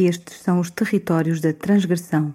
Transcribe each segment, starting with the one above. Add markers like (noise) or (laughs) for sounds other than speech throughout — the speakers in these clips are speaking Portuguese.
Estes são os territórios da transgressão.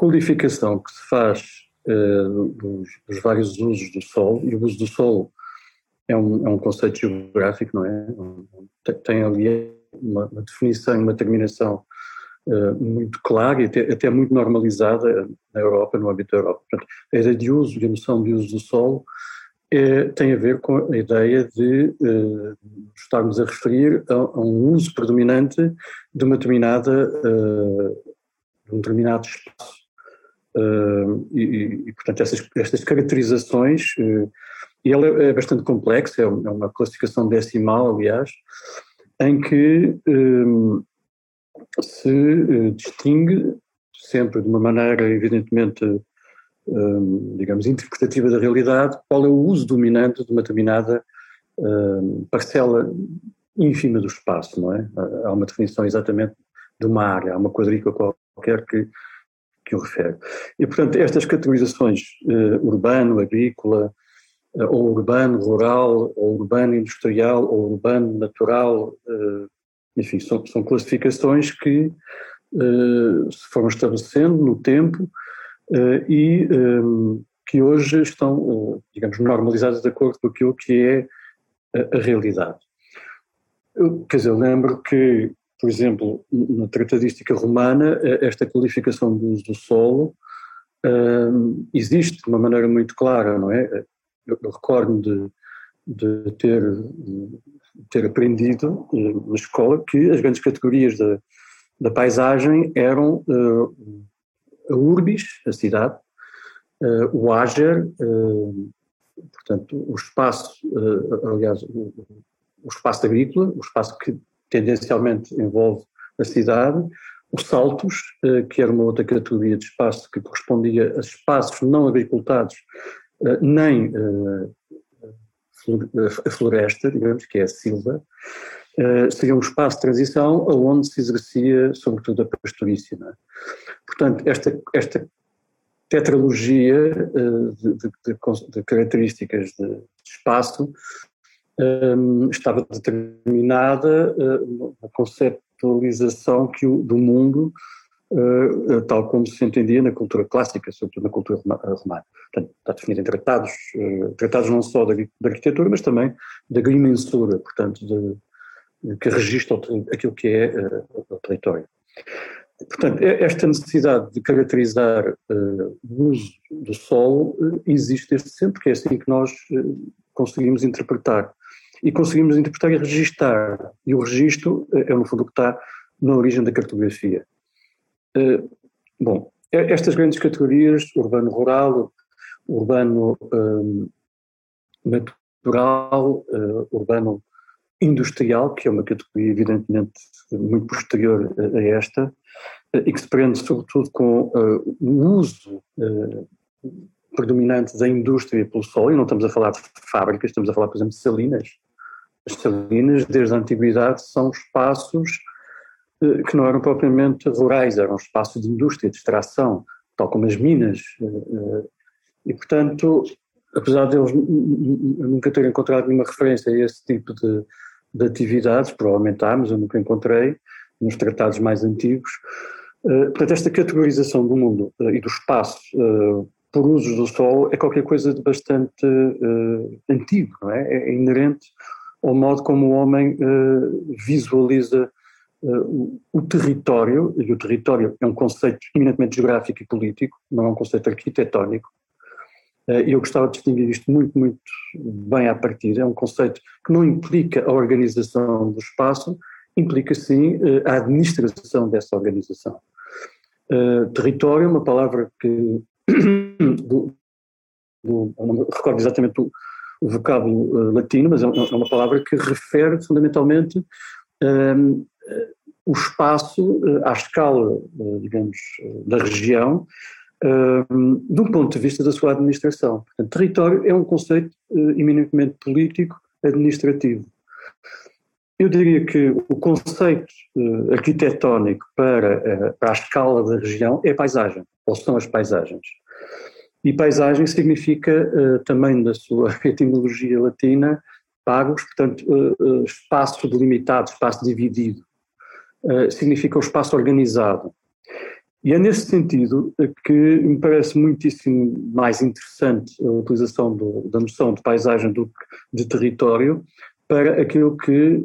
Codificação que se faz uh, dos, dos, vários usos do Sol, e o uso do Sol é um, é um conceito geográfico, não é? Tem ali uma, uma definição, uma terminação uh, muito clara e até, até, muito normalizada na Europa, no âmbito da Europa. Portanto, a ideia de uso e a noção de uso do Sol é, tem a ver com a ideia de uh, estarmos a referir a, a, um uso predominante de uma determinada, uh, de um determinado espaço E, portanto, essas, estas caracterizações, uh, e ela é bastante complexa, é, é uma classificação decimal, aliás, em que um, se uh, distingue, sempre de uma maneira evidentemente, um, digamos, interpretativa da realidade, qual é o uso dominante de uma determinada hum, parcela ínfima do espaço, não é? Há uma definição exatamente de uma área, há uma quadrícula qualquer que que o refere. E, portanto, estas categorizações uh, urbano, agrícola, uh, ou urbano, rural, ou urbano industrial, ou urbano natural, uh, enfim, são, são, classificações que se foram estabelecendo no tempo e um, que hoje estão, digamos, normalizadas de acordo com aquilo que é a, a realidade. Eu, quer dizer, eu lembro que por exemplo, na tratadística romana, eh, esta qualificação do uso do solo um, existe de uma maneira muito clara, não é? Eu, eu recordo de, de ter, ter aprendido eh, na escola que as grandes categorias da, da paisagem eram uh, a urbis, a cidade, uh, o ager, uh, portanto, o espaço, aliás, o, o espaço agrícola, o espaço que tendencialmente envolve a cidade, os saltos, eh, que era uma outra categoria de espaço que correspondia a espaços não agricultados, eh, nem eh, a floresta, digamos, que é a silva, seria um espaço de transição onde se exercia sobretudo a pastorícia. É? Portanto, esta, esta tetralogia de, de, de características de espaço um, estava determinada uh, na conceptualização que o, do mundo, uh, tal como se entendia na cultura clássica, sobretudo na cultura romana. Portanto, está definido em tratados, uh, tratados não só da, arquitetura, mas também da agrimensura, portanto, de, que registra aquilo que é o território. Portanto, esta necessidade de caracterizar o uso do solo existe desde sempre, que é assim que nós conseguimos interpretar e conseguimos interpretar e registar. E o registro é, no fundo, o que está na origem da cartografia. Uh, bom, estas grandes categorias, urbano-rural, urbano-natural, uh, urbano-industrial, que é uma categoria evidentemente muito posterior a esta, e que se prende sobretudo com o uso predominante da indústria pelo sol, e não estamos a falar de fábricas, estamos a falar, por exemplo, de salinas, as salinas, desde a antiguidade, são espaços eh, que não eram propriamente rurais, eram espaços de indústria, de extração, tal como as minas. Eh, eh, e, portanto, apesar de eles nunca terem encontrado nenhuma referência a esse tipo de, de atividades, provavelmente há, mas eu nunca encontrei, nos tratados mais antigos. Portanto, esta categorização do mundo e do espaço por usos do solo é qualquer coisa de bastante antigo, não é? É inerente ao modo como o homem visualiza Uh, o território, e o território é um conceito eminentemente geográfico e político, não é um conceito arquitetónico, uh, e eu gostava de distinguir isto muito, muito bem à partida, é um conceito que não implica a organização do espaço, implica sim uh, a administração dessa organização. território é uma palavra que, (coughs) do, do, não recordo exatamente o, o vocábulo latino, mas é, é uma palavra que refere fundamentalmente o espaço eh, à escala, eh, digamos, da região, do ponto de vista da sua administração. Portanto, território é um conceito eh, eminentemente político, administrativo. Eu diria que o conceito arquitetónico para, para a escala da região é paisagem, ou são as paisagens. E paisagem significa também da sua (laughs) etimologia latina pagos, portanto, espaço delimitado, espaço dividido. Eh, significa o espaço organizado. E é nesse sentido que me parece muitíssimo mais interessante a utilização do, da noção de paisagem do que de território para aquilo que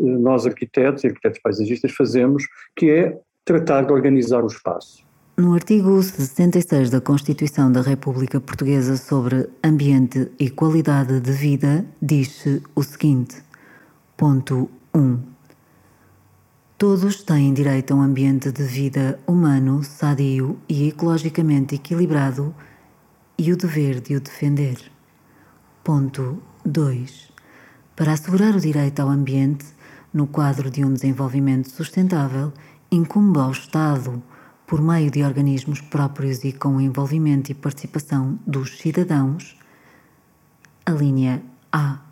No artigo 76 da Constituição da República Portuguesa sobre Ambiente e Qualidade de Vida, diz-se o seguinte: ponto 1. Todos têm direito a um ambiente de vida humano, sadio e ecologicamente equilibrado e o dever de o defender. Ponto 2. Para assegurar o direito ao ambiente, no quadro de um desenvolvimento sustentável, incumbe ao Estado, por meio de organismos próprios e com o envolvimento e participação dos cidadãos, a linha A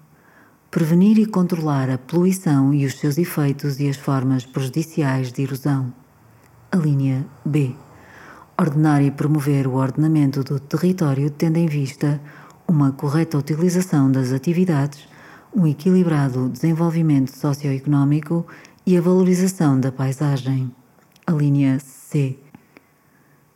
prevenir e controlar a poluição e os seus efeitos e as formas prejudiciais de erosão. A linha B. Ordenar e promover o ordenamento do território tendo em vista uma correta utilização das atividades, um equilibrado desenvolvimento socioeconómico e a valorização da paisagem. A linha C.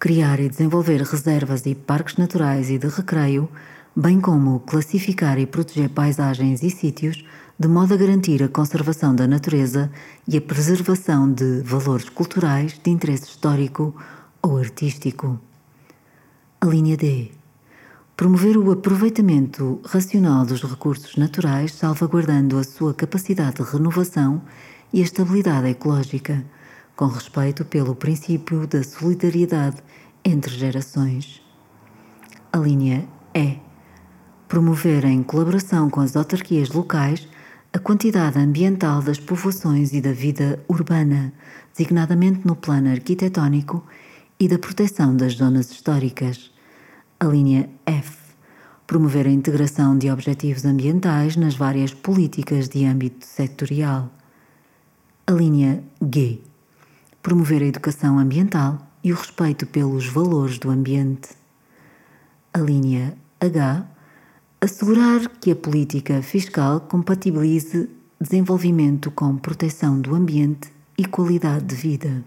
Criar e desenvolver reservas e parques naturais e de recreio bem como classificar e proteger paisagens e sítios, de modo a garantir a conservação da natureza e a preservação de valores culturais de interesse histórico ou artístico. A linha D. Promover o aproveitamento racional dos recursos naturais, salvaguardando a sua capacidade de renovação e a estabilidade ecológica, com respeito pelo princípio da solidariedade entre gerações. A linha E promover em colaboração com as autarquias locais a quantidade ambiental das povoações e da vida urbana, designadamente no plano arquitetónico e da proteção das zonas históricas. A linha F. Promover a integração de objetivos ambientais nas várias políticas de âmbito setorial. A linha G. Promover a educação ambiental e o respeito pelos valores do ambiente. A linha H Assegurar que a política fiscal compatibilize desenvolvimento com proteção do ambiente e qualidade de vida.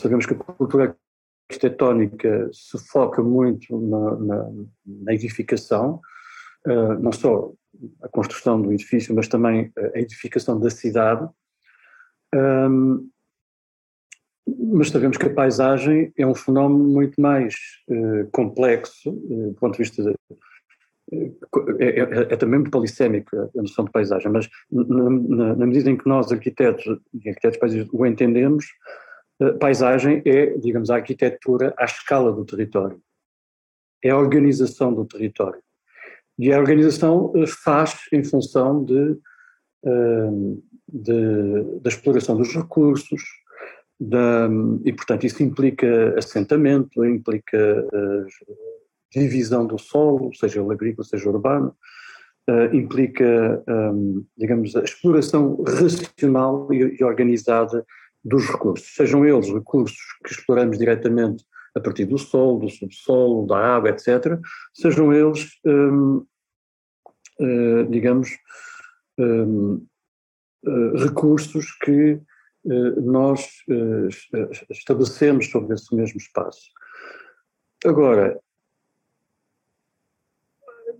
Sabemos que a cultura arquitetónica se foca muito na, na, na edificação, uh, não só a construção do edifício, mas também a edificação da cidade. Um, mas sabemos que a paisagem é um fenómeno muito mais uh, complexo, uh, do ponto de vista de, é, é, é, também muito polissémico a noção de paisagem, mas na, na, medida em que nós, arquitetos e arquitetos paisagistas, o entendemos, paisagem é, digamos, a arquitetura à escala do território. é a organização do território. E a organização eh, faz em função de, de da exploração dos recursos, da, e, portanto, isso implica assentamento, implica divisão do solo, seja ele agrícola, seja urbano, uh, implica, um, digamos, a exploração racional e, organizada dos recursos, sejam eles recursos que exploramos diretamente a partir do solo, do subsolo, da água, etc., sejam eles, um, uh, digamos, um, uh, recursos que nós estabelecemos sobre esse mesmo espaço. Agora,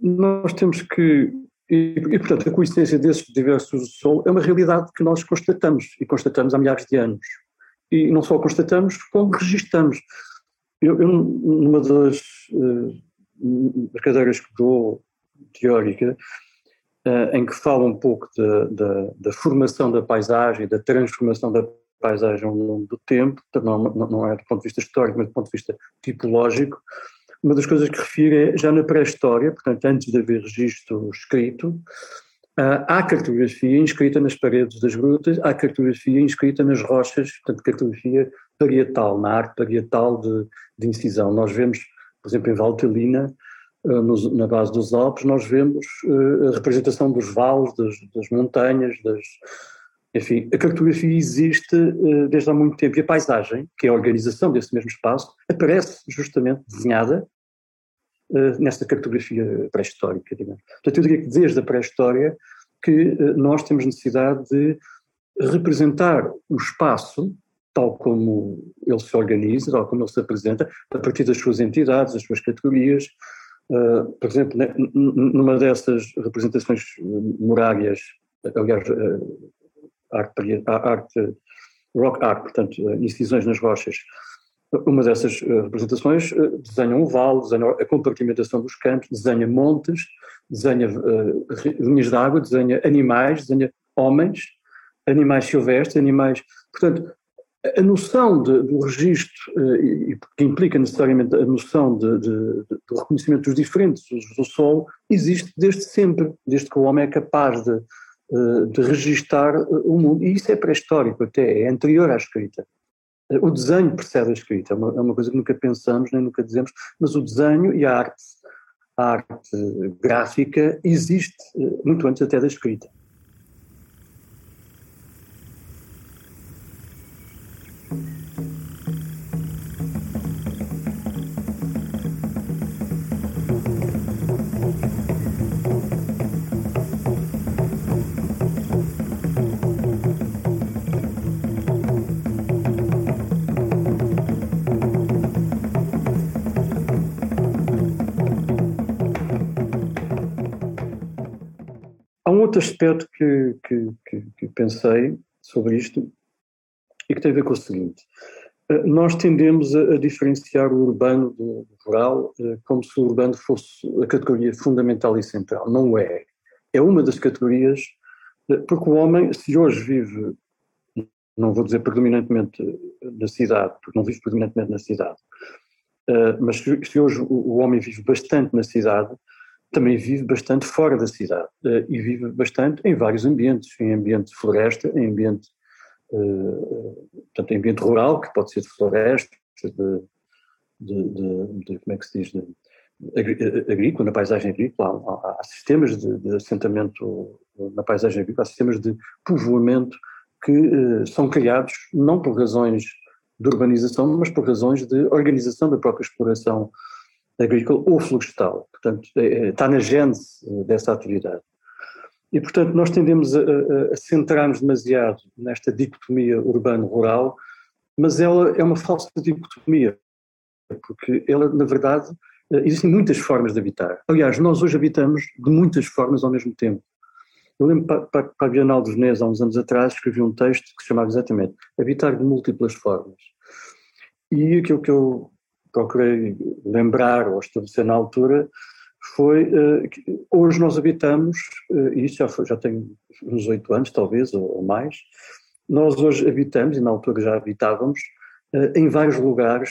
nós temos que. E, e, portanto, a coincidência desses diversos solo é uma realidade que nós constatamos, e constatamos há milhares de anos. E não só constatamos, como registamos. Eu, eu numa das, uh, cadeiras que dou, teórica, uh, em que fala um pouco da, formação da paisagem, da transformação da paisagem ao longo do tempo, não, não é do ponto de vista histórico, mas do ponto de vista tipológico, uma das coisas que refiro é já na pré-história, portanto, antes de haver registro escrito, ah, há cartografia inscrita nas paredes das grutas, há cartografia inscrita nas rochas, portanto, cartografia parietal, na arte parietal de, de incisão. Nós vemos, por exemplo, em Valtelina, ah, na base dos Alpes, nós vemos ah, a representação dos vales, das, das montanhas, das, enfim, a cartografia existe uh, desde há muito tempo e a paisagem, que é a organização desse mesmo espaço, aparece justamente desenhada uh, nesta cartografia pré-histórica. Portanto, eu diria que desde a pré-história que uh, nós temos necessidade de representar o espaço tal como ele se organiza, tal como ele se apresenta, a partir das suas entidades, das suas categorias. Uh, por exemplo, né, numa dessas representações morárias, aliás, uh, arte, arte rock art, portanto, eh, incisões nas rochas. Uma dessas eh, representações eh, desenha um vale, desenha a compartimentação dos campos, desenha montes, desenha uh, linhas de água, desenha animais, desenha homens, animais silvestres, animais. Portanto, a noção de, do registro, uh, que implica necessariamente a noção de, de, do reconhecimento dos diferentes usos do solo, existe desde sempre, desde que o homem é capaz de eh, de registar eh, o mundo. E isso é pré-histórico até, é anterior à escrita. Eh, o desenho precede a escrita, é uma, é uma, coisa que nunca pensamos nem nunca dizemos, mas o desenho e a arte, a arte gráfica existe muito antes até da escrita. Outro aspecto que, que, que, que, pensei sobre isto e que tem a ver com o seguinte. Eh, nós tendemos a, a diferenciar o urbano do rural eh, como se o urbano fosse a categoria fundamental e central. Não é. É uma das categorias, eh, porque o homem, se hoje vive, não vou dizer predominantemente na cidade, porque não vive predominantemente na cidade, mas se hoje o homem vive bastante na cidade, também vive bastante fora da cidade uh, e vive bastante em vários ambientes, em ambiente de floresta, em ambiente, uh, portanto, em ambiente rural, que pode ser de floresta, de, de, de, de como é que se diz, agrícola, na paisagem agrícola, há, há sistemas de, assentamento na paisagem agrícola, há sistemas de povoamento que são criados não por razões de urbanização, mas por razões de organização da própria exploração agrícola ou florestal. Portanto, é, é, está na gênese eh, dessa atividade. E, portanto, nós tendemos a, a, centrar-nos demasiado nesta dicotomia urbano-rural, mas ela é uma falsa dicotomia, porque ela, na verdade, eh, existem muitas formas de habitar. Aliás, nós hoje habitamos de muitas formas ao mesmo tempo. Eu lembro para, para, para a Bienal de Veneza, há uns anos atrás, escrevi um texto que se chamava exatamente Habitar de Múltiplas Formas. E aquilo que eu procurei lembrar ou estabelecer na altura foi uh, que hoje nós habitamos, uh, isso já, foi, já tem uns oito anos talvez, ou, ou, mais, nós hoje habitamos, e na altura já habitávamos, em vários lugares,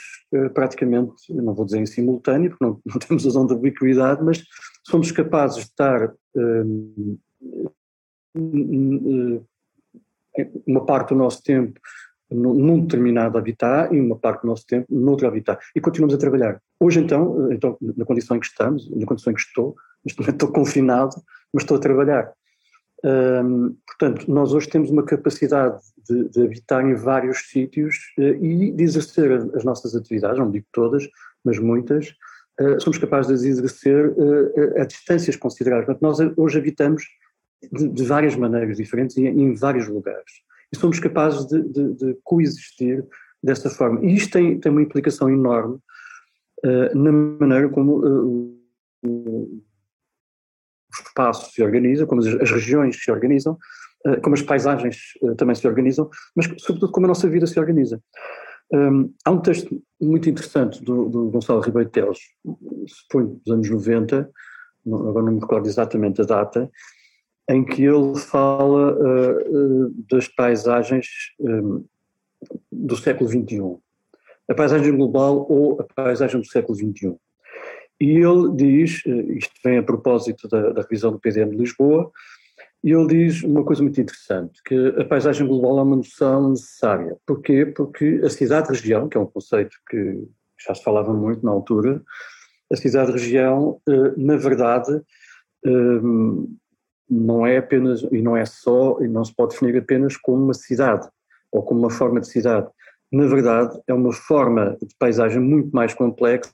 praticamente, não vou dizer em simultâneo, porque não, (laughs) não temos a zona de ubiquidade, mas somos capazes de estar uma parte do nosso tempo num determinado habitat e uma parte do nosso tempo noutro habitat. E continuamos a trabalhar. Hoje, então, então, na condição em que estamos, na condição em que estou, (laughs) neste momento estou confinado, mas estou a trabalhar. Portanto, nós hoje temos uma capacidade de, de habitar em vários sítios uh, e de exercer as nossas atividades, não digo todas, mas muitas, uh, somos capazes de exercer a distâncias consideráveis. Portanto, nós hoje habitamos de, de várias maneiras diferentes e em vários lugares e somos capazes de, de, de coexistir dessa forma. E isto tem, tem uma implicação enorme uh, na maneira como uh, o espaço se organiza, como as, as regiões se organizam, uh, como as paisagens também se organizam, mas sobretudo como a nossa vida se organiza. Um, há um texto muito interessante do, do Gonçalo Ribeiro Teles, suponho dos anos 90, agora não me recordo exatamente a data, em que ele fala uh, das paisagens um, do século XXI, a paisagem global ou a paisagem do século XXI. E ele diz, isto vem a propósito da, da revisão do PDM de Lisboa, e ele diz uma coisa muito interessante, que a paisagem global é uma noção necessária. Porquê? Porque a cidade-região, que é um conceito que já se falava muito na altura, a cidade-região, na verdade, não é apenas, e não é só, e não se pode definir apenas como uma cidade, ou como uma forma de cidade. Na verdade, é uma forma de paisagem muito mais complexa,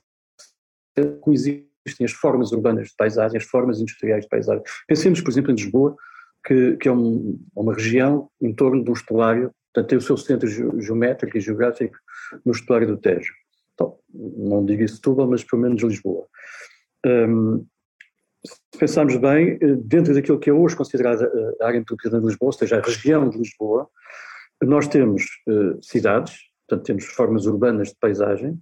coexistem as formas urbanas de paisagem, as formas industriais de paisagem. Pensemos, por exemplo, em Lisboa, que, que é um, uma região em torno de um estuário, portanto tem o seu centro geométrico e geográfico no estuário do Tejo. Então, não digo isso tudo, mas pelo menos Lisboa. Um, se pensarmos bem, eh, dentro daquilo que é hoje considerada eh, a área metropolitana de Lisboa, ou seja, a região de Lisboa, nós temos uh, cidades, portanto temos formas urbanas de paisagem,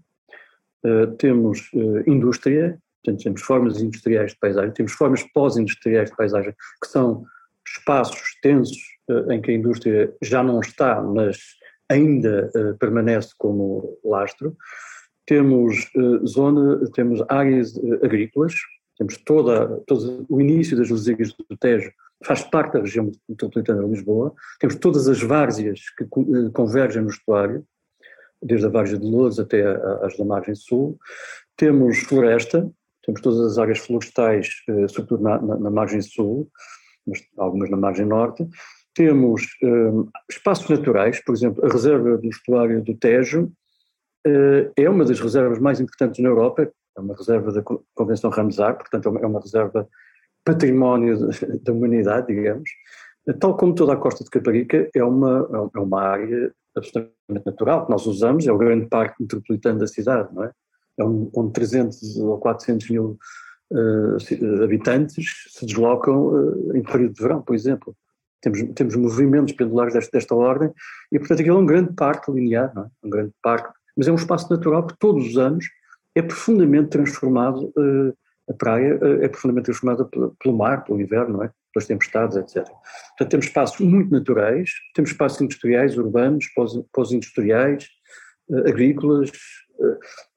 temos indústria, portanto temos formas industriais de paisagem, temos formas pós-industriais de paisagem, que são espaços extensos em que a indústria já não está, mas ainda permanece como lastro. Temos zona, temos áreas agrícolas, temos toda, todo o início das Lusíadas do Tejo, faz parte da região metropolitana de Lisboa. Temos todas as várzeas que eh, convergem no estuário, desde a Várzea de Lourdes até as da margem sul. Temos floresta, temos todas as áreas florestais, eh, sobretudo na, na, na margem sul, mas algumas na margem norte. Temos um, eh, espaços naturais, por exemplo, a reserva do estuário do Tejo é uma das reservas mais importantes na Europa, é uma reserva da Convenção Ramsar, portanto é uma reserva património da humanidade, digamos, tal como toda a costa de Caparica é uma, é uma área absolutamente natural, que nós usamos, é o grande parque metropolitano da cidade, não é? É um, onde 300 ou 400 mil uh, habitantes se deslocam uh, em período de verão, por exemplo. Temos, temos movimentos pendulares desta, desta ordem e, portanto, aquilo é um grande parque linear, não é? Um grande parque, mas é um espaço natural que todos os anos é profundamente transformado, uh, a praia uh, é profundamente transformada pelo mar, pelo inverno, não é? pelas tempestades, etc. Portanto, temos espaços muito naturais, temos espaços industriais, urbanos, pós-industriais, uh, agrícolas,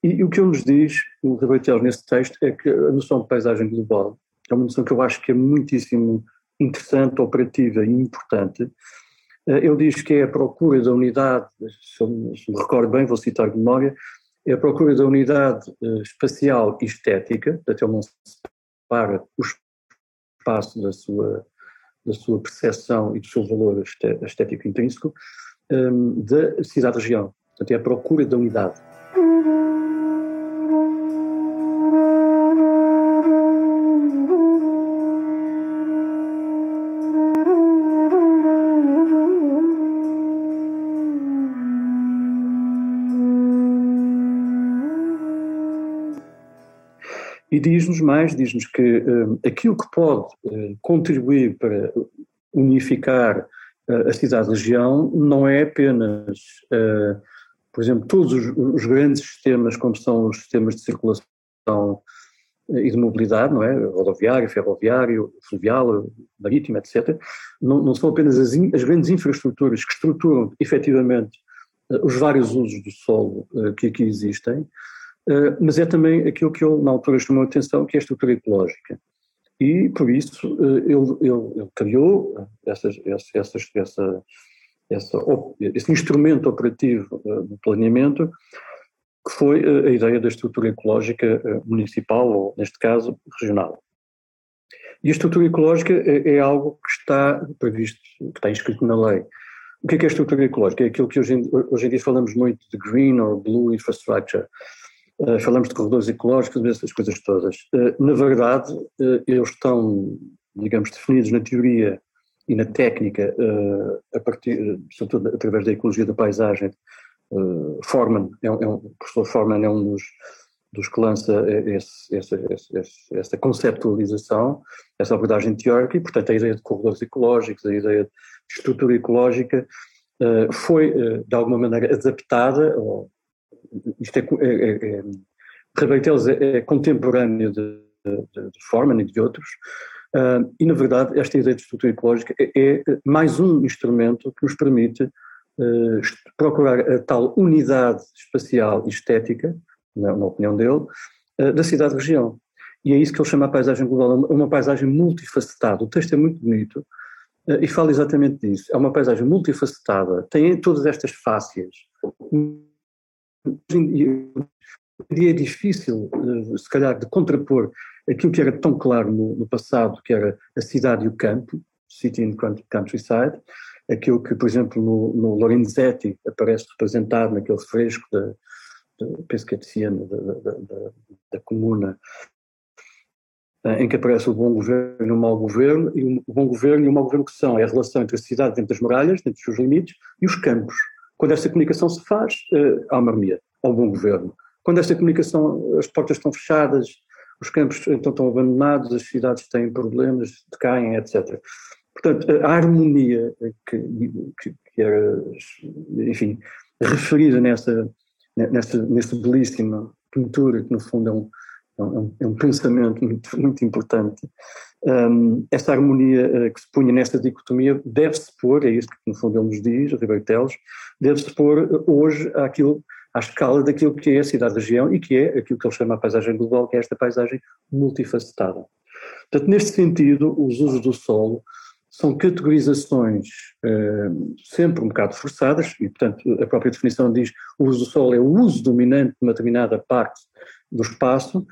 e, e, o que ele nos diz, o Ribeiro nesse texto, é que a noção de paisagem global é uma noção que eu acho que é muitíssimo interessante, operativa e importante. Ele diz que é a procura da unidade, se eu me recordo bem, vou citar de memória, é a procura da unidade uh, espacial e estética, portanto ele não se separa o espaço da sua, da sua percepção e do seu valor estético intrínseco um, da cidade-região. Portanto, é a procura da unidade. E diz-nos mais, diz-nos que uh, aquilo que pode uh, contribuir para unificar uh, a cidade-região não é apenas, por exemplo, todos os, os, grandes sistemas, como são os sistemas de circulação e de mobilidade, não é? Rodoviário, ferroviário, fluvial, marítimo, etc. Não, não são apenas as, in, as, grandes infraestruturas que estruturam efetivamente os vários usos do solo que aqui existem, mas é também aquilo que ele na altura chamou a atenção, que é a estrutura ecológica. E, por isso, ele, ele, ele criou essa, essa, esse instrumento operativo do planeamento, que foi a ideia da estrutura ecológica municipal, ou neste caso, regional. E a estrutura ecológica é, é, algo que está previsto, que está inscrito na lei. O que é, que é a estrutura ecológica? É aquilo que hoje em, hoje em dia falamos muito de green or blue infrastructure. Uh, falamos de corredores ecológicos, essas coisas todas. Uh, na verdade, uh, eles estão, digamos, definidos na teoria e na técnica, a partir, sobretudo através da ecologia da paisagem. Forman, é, é um, o professor Forman é um dos dos que lança esse, esse, esse, essa conceptualização, essa abordagem teórica, e, portanto, a ideia de corredores ecológicos, a ideia de estrutura ecológica, foi, de alguma maneira, adaptada, ou, isto é, é, é, é, é contemporâneo de, de, de Forman e de outros, uh, e, na verdade, esta ideia de estrutura ecológica é, é mais um instrumento que nos permite procurar a tal unidade espacial e estética na, na opinião dele, uh, da cidade-região. E é isso que ele chama a paisagem global, é uma paisagem multifacetada. O texto é muito bonito uh, e fala exatamente disso. É uma paisagem multifacetada, tem todas estas fácias. Dia é difícil, uh, se calhar, de contrapor aquilo que era tão claro no, no, passado, que era a cidade e o campo, city and countryside, aquilo que, por exemplo, no, no Lorenzetti aparece representado naquele fresco da, penso que é de Siena, da, da, da, da comuna, eh, em que aparece o bom governo e o mau governo, e o bom governo e o mau governo que são, é a relação entre a cidade dentro das muralhas, dentro dos seus limites, e os campos. Quando essa comunicação se faz, eh, há uma harmonia, há um bom governo. Quando essa comunicação, as portas estão fechadas, os campos então estão abandonados, as cidades têm problemas, decaem, etc. Portanto, a harmonia que, que, que era, enfim, referida nessa, nessa, nessa belíssima pintura, que no fundo é um, é um, é um pensamento muito, muito importante. Um, essa harmonia uh, que se punha nesta dicotomia deve-se pôr, é isso que no fundo ele nos diz, Ribeiro Teles, deve-se pôr hoje àquilo, à escala daquilo que é a cidade-região e que é aquilo que ele chama a paisagem global, que é esta paisagem multifacetada. Portanto, neste sentido, os usos do solo são categorizações uh, sempre um bocado forçadas, e portanto a própria definição diz o uso do solo é o uso dominante de uma determinada parte do espaço,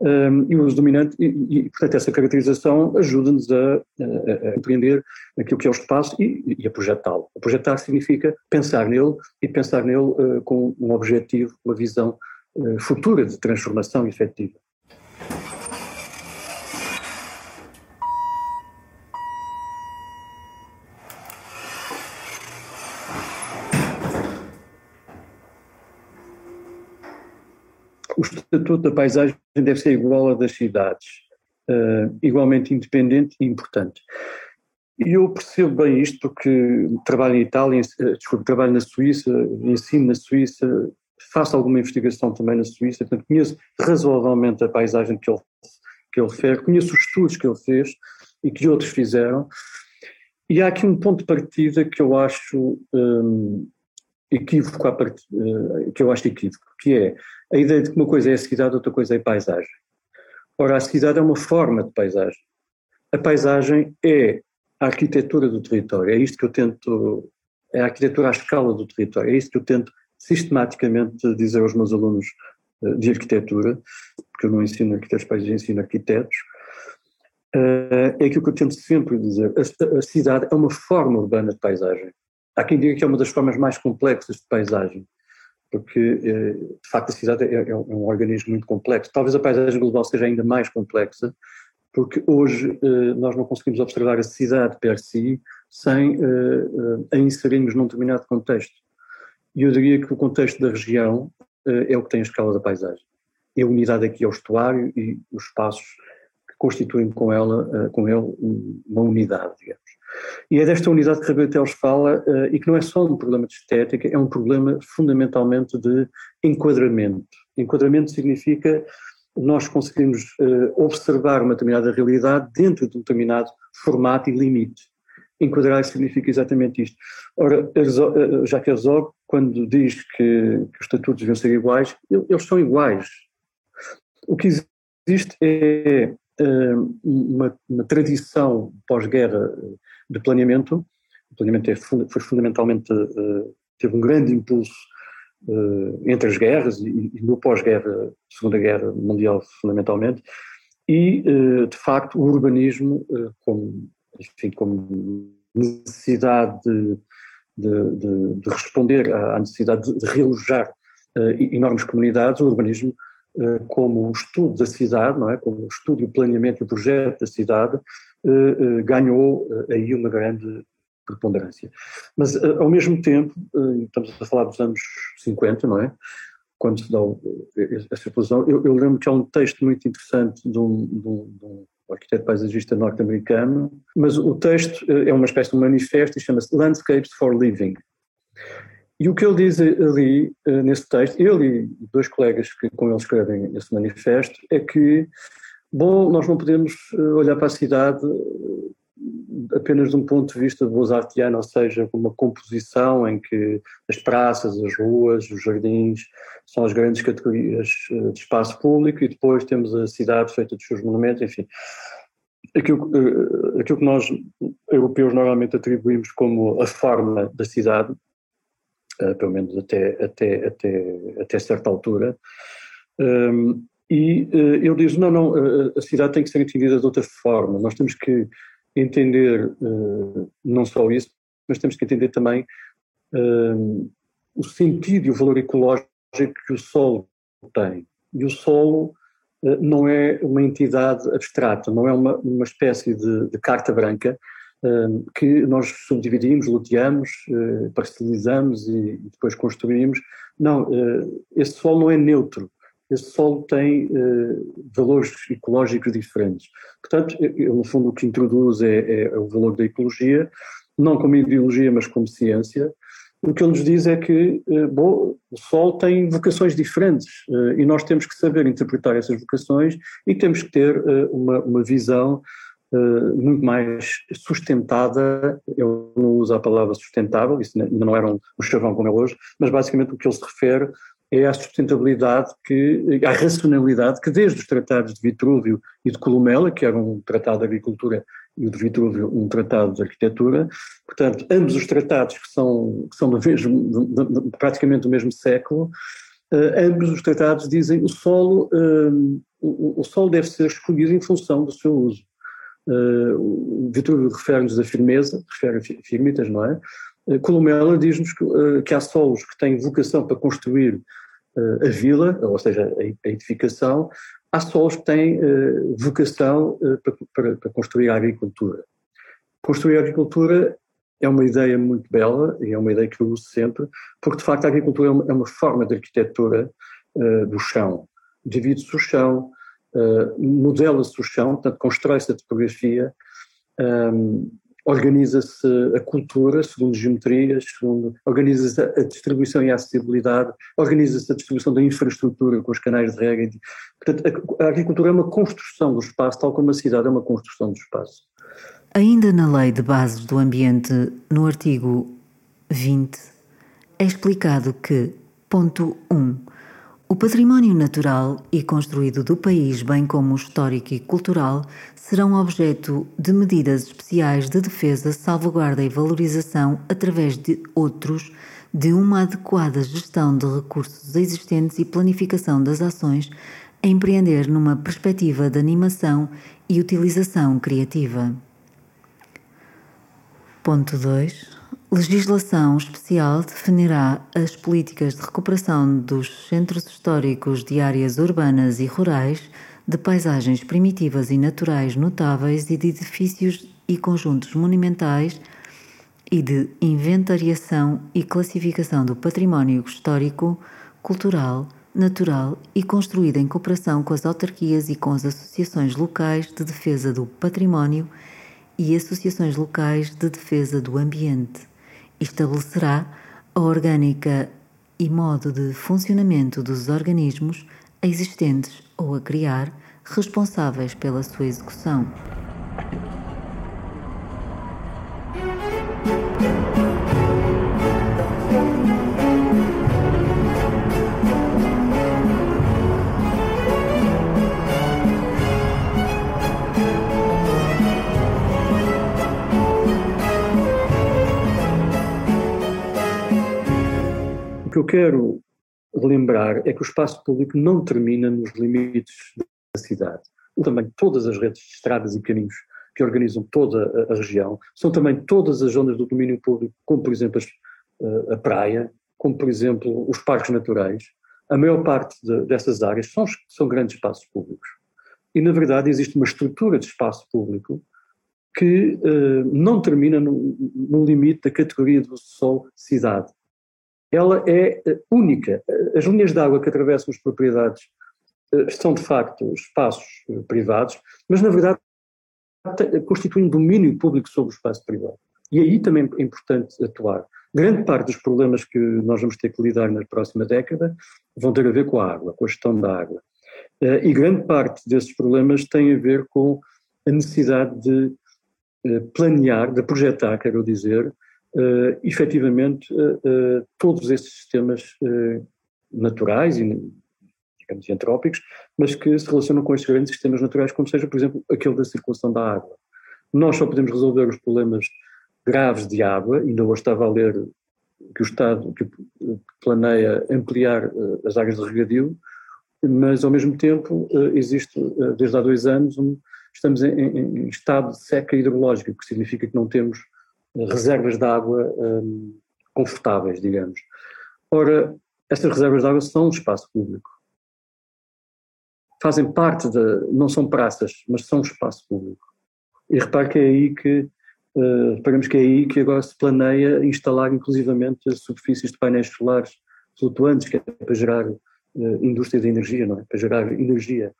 um, e o uso dominante, e, e portanto essa caracterização ajuda-nos a, a, a, compreender aquilo que é o espaço e, e a projetá-lo. Projetar significa pensar nele e pensar nele uh, com um objetivo, uma visão uh, futura de transformação efetiva. o estatuto da paisagem deve ser igual a das cidades, uh, igualmente independente e importante. E eu percebo bem isto porque trabalho em Itália, eh, desculpe, trabalho na Suíça, ensino na Suíça, faço alguma investigação também na Suíça, portanto conheço razoavelmente a paisagem que ele, que ele fez, conheço os estudos que ele fez e que outros fizeram, e há aqui um ponto de partida que eu acho um, equívoco, part... uh, que eu acho equívoco, que é a ideia de que uma coisa é a cidade, outra coisa é a paisagem. Ora, a cidade é uma forma de paisagem. A paisagem é a arquitetura do território. É isto que eu tento, é a arquitetura à escala do território. É isto que eu tento sistematicamente dizer aos meus alunos eh, de arquitetura, porque eu não ensino arquitetos paisagistas, ensino arquitetos. Eh, é aquilo que eu tento sempre dizer. A cidade é uma forma urbana de paisagem. Há quem diga que é uma das formas mais complexas de paisagem porque eh, de facto a cidade é, é, um organismo muito complexo. Talvez a paisagem global seja ainda mais complexa, porque hoje eh, nós não conseguimos observar a cidade per si sem eh, a inserirmos num determinado contexto. E eu diria que o contexto da região é o que tem a escala da paisagem. É a unidade aqui ao estuário e os espaços que constituem com ela, com ele, uma unidade, digamos. E é desta unidade que Ribeiro Teles fala uh, e que não é só um problema de estética, é um problema fundamentalmente de enquadramento. Enquadramento significa nós conseguimos uh, observar uma determinada realidade dentro de um determinado formato e limite. Enquadrar significa exatamente isto. Ora, Jacques Herzog quando diz que, que os estatutos deviam ser iguais, eles são iguais. O que existe é uma, uma, tradição pós-guerra de planeamento. O planeamento é, foi fundamentalmente, uh, teve um grande impulso uh, entre as guerras e, no pós-guerra, Segunda Guerra Mundial, fundamentalmente, e, de facto, o urbanismo como, enfim, como necessidade de de, de, de responder à necessidade de, realojar enormes comunidades, o urbanismo como o estudo da cidade, não é? como o estudo o planeamento e o projeto da cidade, uh, ganhou aí uma grande preponderância. Mas, ao mesmo tempo, estamos a falar dos anos 50, não é? Quando se dá essa explosão, eu, eu, lembro que há um texto muito interessante de um, de um, de um arquiteto paisagista norte-americano, mas o texto eh, é uma espécie de manifesto e chama-se Landscapes for Living. E o que ele diz ali, eh, nesse texto, ele e dois colegas que com ele escrevem esse manifesto, é que, bom, nós não podemos eh, olhar para a cidade apenas de um ponto de vista beaux-artiano, ou seja, uma composição em que as praças, as ruas, os jardins são as grandes categorias eh, de espaço público e depois temos a cidade feita dos seus monumentos, enfim. Aquilo, eh, aquilo que nós, europeus, normalmente atribuímos como a forma da cidade, eh, pelo menos até, até, até, até certa altura, ehm, e eu digo, não, não, a cidade tem que ser entendida de outra forma, nós temos que entender uh, não só isso, mas temos que entender também uh, o sentido e o valor ecológico que o solo tem. E o solo uh, não é uma entidade abstrata, não é uma, uma espécie de, de carta branca que nós subdividimos, loteamos, parcelizamos e, depois construímos. Não, esse solo não é neutro esse solo tem uh, valores ecológicos diferentes. Portanto, eu, no fundo, o que introduz é, é, é, o valor da ecologia, não como ideologia, mas como ciência. O que ele nos diz é que, bom, o solo tem vocações diferentes e nós temos que saber interpretar essas vocações e temos que ter uma, uma visão muito mais sustentada, eu não uso a palavra sustentável, isso ainda não era um, chavão como é hoje, mas basicamente o que ele se refere é a sustentabilidade, que, a racionalidade que desde os tratados de Vitrúvio e de Columela, que era um tratado de agricultura e o de Vitrúvio um tratado de arquitetura, portanto, ambos os tratados que são, que são do mesmo, praticamente do mesmo século, uh, ambos os tratados dizem o solo, uh, o, o, solo deve ser escolhido em função do seu uso. Uh, Vitrúvio refere-nos a firmeza, refere a firmitas, não é? Columela diz-nos que, uh, que, há solos que têm vocação para construir uh, a vila, ou seja, a, a, edificação, há solos que têm uh, vocação para, para, para, construir a agricultura. Construir a agricultura é uma ideia muito bela e é uma ideia que eu uso sempre, porque de facto a agricultura é uma, é uma forma de arquitetura do chão. Divide-se o chão, modela-se o chão, portanto constrói-se a topografia, um, organiza-se a cultura segundo geometrias, segundo, organiza-se a distribuição e a acessibilidade, organiza-se a distribuição da infraestrutura com os canais de rega. Portanto, a, a agricultura é uma construção do espaço, tal como a cidade é uma construção do espaço. Ainda na Lei de Bases do Ambiente, no artigo 20, é explicado que, ponto 1, o património natural e construído do país, bem como o histórico e cultural, serão objeto de medidas especiais de defesa, salvaguarda e valorização através de outros, de uma adequada gestão de recursos existentes e planificação das ações a empreender numa perspectiva de animação e utilização criativa. Ponto 2. Legislação especial definirá as políticas de recuperação dos centros históricos de áreas urbanas e rurais, de paisagens primitivas e naturais notáveis e de edifícios e conjuntos monumentais e de inventariação e classificação do património histórico, cultural, natural e construída em cooperação com as autarquias e com as associações locais de defesa do património e associações locais de defesa do ambiente estabelecerá a orgânica e modo de funcionamento dos organismos existentes ou a criar, responsáveis pela sua execução. Quero lembrar é que o espaço público não termina nos limites da cidade. Também todas as redes de estradas e caminhos que organizam toda a, região são também todas as zonas do domínio público, como por exemplo as, a praia, como por exemplo os parques naturais. A maior parte de, dessas áreas são, são grandes espaços públicos. E na verdade existe uma estrutura de espaço público que uh, não termina no, no, limite da categoria do sol cidade. Ela é uh, única. As linhas de água que atravessam as propriedades uh, são de facto espaços privados, mas na verdade constituem domínio público sobre o espaço privado. E aí também é importante atuar. Grande parte dos problemas que nós vamos ter que lidar na próxima década vão ter a ver com a água, com a gestão da água. E grande parte desses problemas tem a ver com a necessidade de eh, planear, de projetar, quero dizer, uh, efetivamente uh, todos esses sistemas naturais e, digamos, entrópicos, mas que se relacionam com estes grandes sistemas naturais, como seja, por exemplo, aquele da circulação da água. Nós só podemos resolver os problemas graves de água, ainda hoje estava a ler que o Estado que planeia ampliar as áreas de regadio, mas ao mesmo tempo existe, desde há dois anos, um, estamos em, em, estado de seca hidrológica, o que significa que não temos reservas de água um, confortáveis, digamos. Ora, estas reservas de água são um espaço público. Fazem parte de, não são praças, mas são um espaço público. E repare que é aí que, uh, reparamos que é aí que agora se planeia instalar inclusivamente superfícies de painéis solares flutuantes, que é para gerar uh, indústria de energia, não é? Para gerar energia.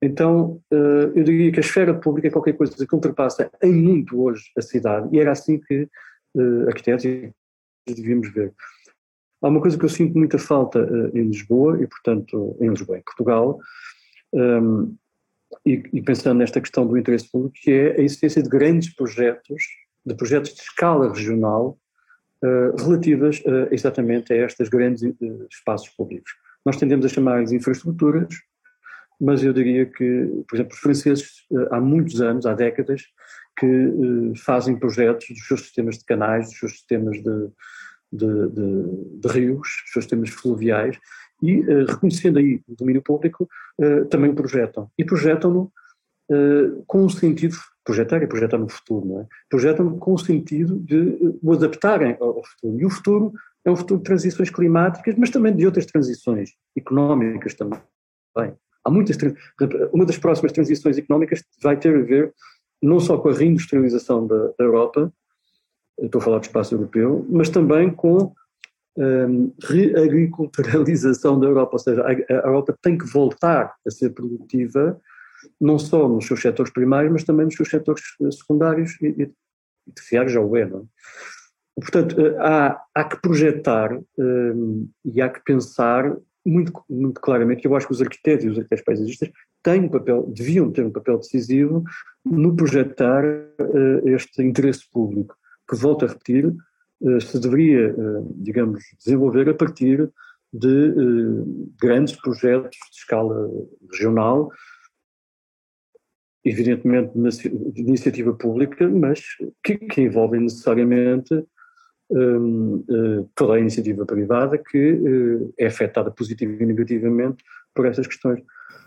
Então, eh, eu diria que a esfera pública é qualquer coisa que ultrapassa em muito hoje a cidade, e era assim que uh, arquitetos devíamos ver. Há uma coisa que eu sinto muita falta uh, em Lisboa, e portanto, em Lisboa, em Portugal, ehm, e, pensando nesta questão do interesse público, que é a existência de grandes projetos, de projetos de escala regional, relativas exatamente a estes grandes espaços públicos. Nós tendemos a chamar-lhes infraestruturas, mas eu diria que, por exemplo, os franceses eh, há muitos anos, há décadas, que eh, fazem projetos dos seus sistemas de canais, dos seus sistemas de, de, de, de rios, dos seus sistemas fluviais, e uh, reconhecendo aí o domínio público, também o projetam. E projetam-no com o sentido, projetar e projetar no futuro, não é? Projetam-no com o sentido de o adaptarem ao futuro. E o futuro é um futuro de transições climáticas, mas também de outras transições económicas também. Há muitas, uma das próximas transições económicas vai ter a ver não só com a reindustrialização da, da Europa, estou a falar do espaço europeu, mas também com um, reagriculturalização da Europa, ou seja, a, Europa tem que voltar a ser produtiva, não só nos seus setores primários, mas também nos seus setores secundários e, e terciários, já o é, não é? Portanto, eh, há, há que projetar um, e há que pensar muito, muito claramente que eu acho que os arquitetos e os arquitetos paisagistas têm um papel, deviam ter um papel decisivo no projetar uh, este interesse público, que, volto a repetir, uh, se deveria, uh, digamos, desenvolver a partir de grandes projetos de escala regional, evidentemente de iniciativa pública, mas que, que envolvem necessariamente toda a iniciativa privada que uh, é afetada positivamente e negativamente por essas questões.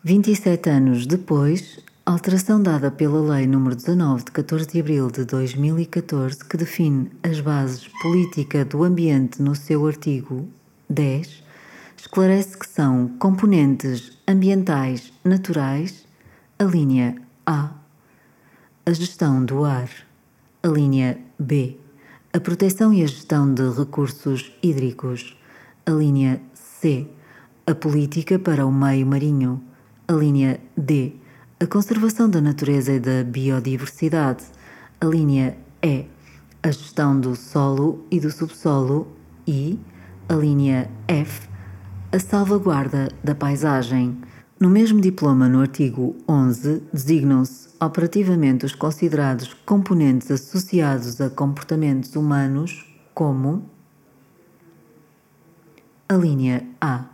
27 anos depois, alteração dada pela Lei nº 19 de 14 de abril de 2014 que define as bases política do ambiente no seu artigo 10, esclarece que são componentes ambientais naturais, a linha A, a gestão do ar, a linha B, a proteção e a gestão de recursos hídricos. A linha C. A política para o meio marinho. A linha D. A conservação da natureza e da biodiversidade. A linha E. A gestão do solo e do subsolo. E a linha F. A salvaguarda da paisagem. No mesmo diploma, no artigo 11, designam-se operativamente os considerados componentes associados a comportamentos humanos como a linha A.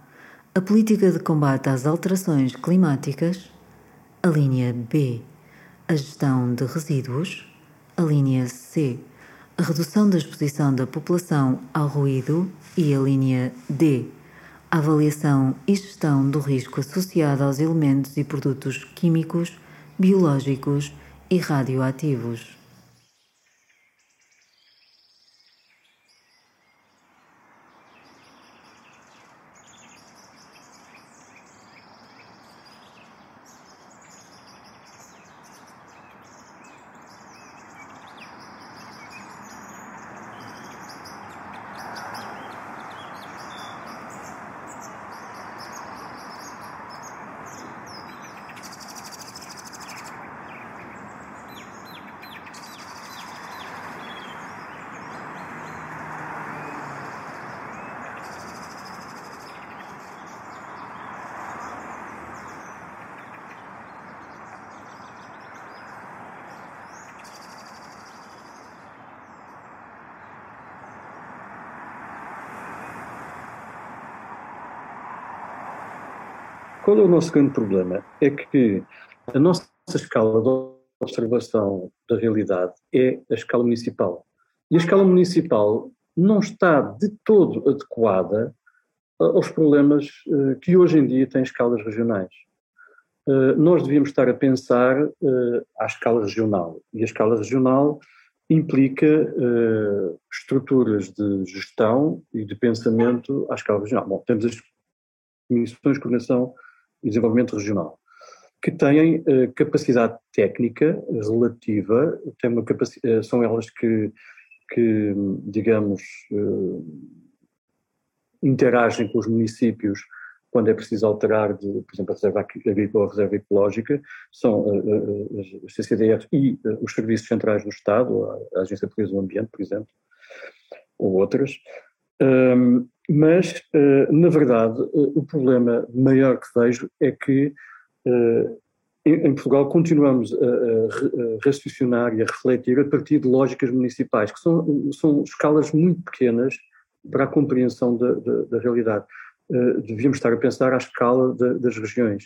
A política de combate às alterações climáticas. A linha B. A gestão de resíduos. A linha C. redução da exposição da população ao ruído e a linha D, avaliação e gestão do risco associado aos elementos e produtos químicos, biológicos e radioativos. Qual é o nosso grande problema? É que a nossa escala de observação da realidade é a escala municipal. E a escala municipal não está de todo adequada aos problemas eh, que hoje em dia têm escalas regionais. Eh, nós devíamos estar a pensar eh, à escala regional. E a escala regional implica estruturas de gestão e de pensamento à escala regional. Bom, temos as comissões de coordenação e desenvolvimento regional, que têm uh, capacidade técnica relativa, têm uma capacidade, uh, são elas que, que digamos, uh, interagem com os municípios quando é preciso alterar, de, por exemplo, a reserva agrícola ou a reserva ecológica, são as CCDR e os serviços centrais do Estado, a Agência Portuguesa do Ambiente, por exemplo, ou outras, um, mas, uh, na verdade, uh, o problema maior que vejo é que uh, em, Portugal continuamos a, a, raciocinar e a refletir a partir de lógicas municipais, que são, são escalas muito pequenas para a compreensão da, da, da realidade. devíamos estar a pensar à escala das regiões.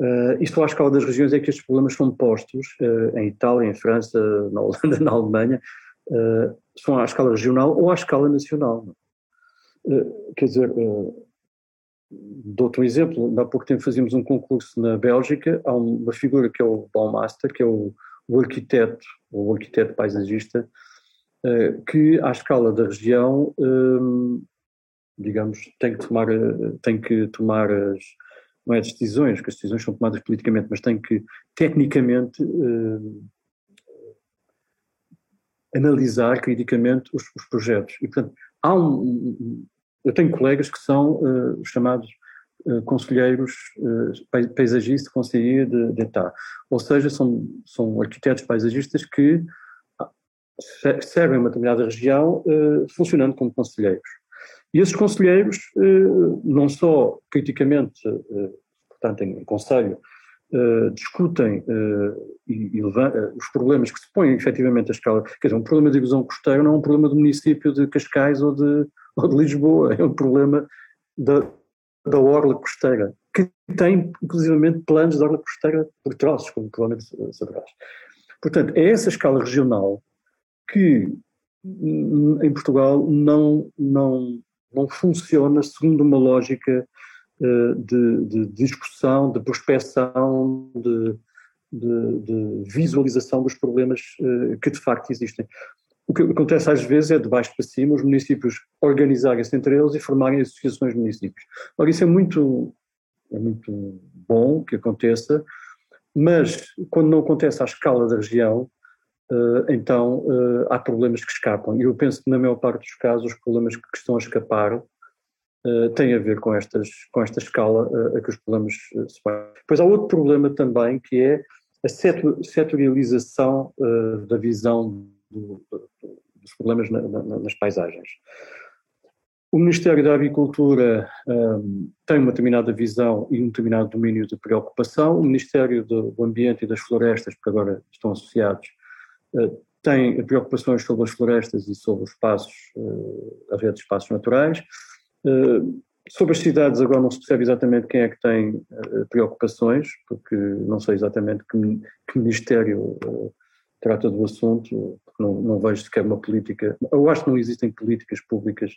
Uh, só à escala das regiões é que estes problemas são postos, em Itália, em França, na Holanda, (laughs) na Alemanha, uh, são à escala regional ou à escala nacional. Uh, quer dizer, uh, dou-te um exemplo, há pouco tempo fazíamos um concurso na Bélgica, há uma figura que é o Baumaster, que é o, o arquiteto, o arquiteto paisagista, uh, que à escala da região, digamos, tem que tomar, tem que tomar as, não é as decisões, que as decisões são tomadas politicamente, mas tem que, tecnicamente, analisar criticamente os, os projetos. E, portanto, há um, eu tenho colegas que são uh, chamados uh, conselheiros uh, paisagistas, conselheiro de, de Etat, ou seja, são, são arquitetos paisagistas que ah, servem uma determinada região funcionando como conselheiros. E esses conselheiros, não só criticamente, portanto, em, em conselho, uh, discutem uh, e, e uh, os problemas que se põem efetivamente à escala. Quer dizer, um problema de erosão costeira não é um problema do município de Cascais ou de, (laughs) ou de Lisboa, é um problema da, da orla costeira, que tem inclusivamente planos de orla costeira por troços, como provavelmente saberás. Portanto, é essa escala regional que hum, em Portugal não, não, não funciona segundo uma lógica eh, de, de, discussão, de prospecção, de, de, de, visualização dos problemas eh, que de facto existem. O que acontece às vezes é de baixo para cima os municípios organizarem-se entre eles e formarem associações de municípios. Ora, isso é muito, é muito bom que aconteça, mas quando não acontece à escala da região, eh, então há problemas que escapam. E eu penso que na maior parte dos casos os problemas que estão a escapar uh, tem a ver com, estas, com esta escala uh, a que os problemas uh, se põem. Depois há outro problema também que é a setorialização da visão do, do, dos problemas na, na, nas paisagens. O Ministério da Agricultura um, tem uma determinada visão e um determinado domínio de preocupação. O Ministério do, Ambiente e das Florestas, que agora estão associados, tem preocupações sobre as florestas e sobre os espaços, a rede de espaços naturais. Uh, sobre as cidades agora não se percebe exatamente quem é que tem uh, preocupações, porque não sei exatamente que, que ministério uh, trata do assunto, não, não vejo sequer uma política. Eu acho que não existem políticas públicas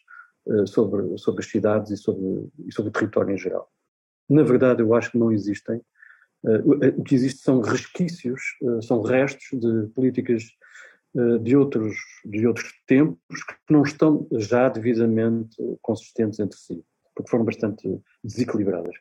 uh, sobre, sobre as cidades e sobre, e sobre o território em geral. Na verdade, eu acho que não existem. O que existe são resquícios, são restos de políticas de outros, de outros tempos que não estão já devidamente consistentes entre si, porque foram bastante desequilibradas.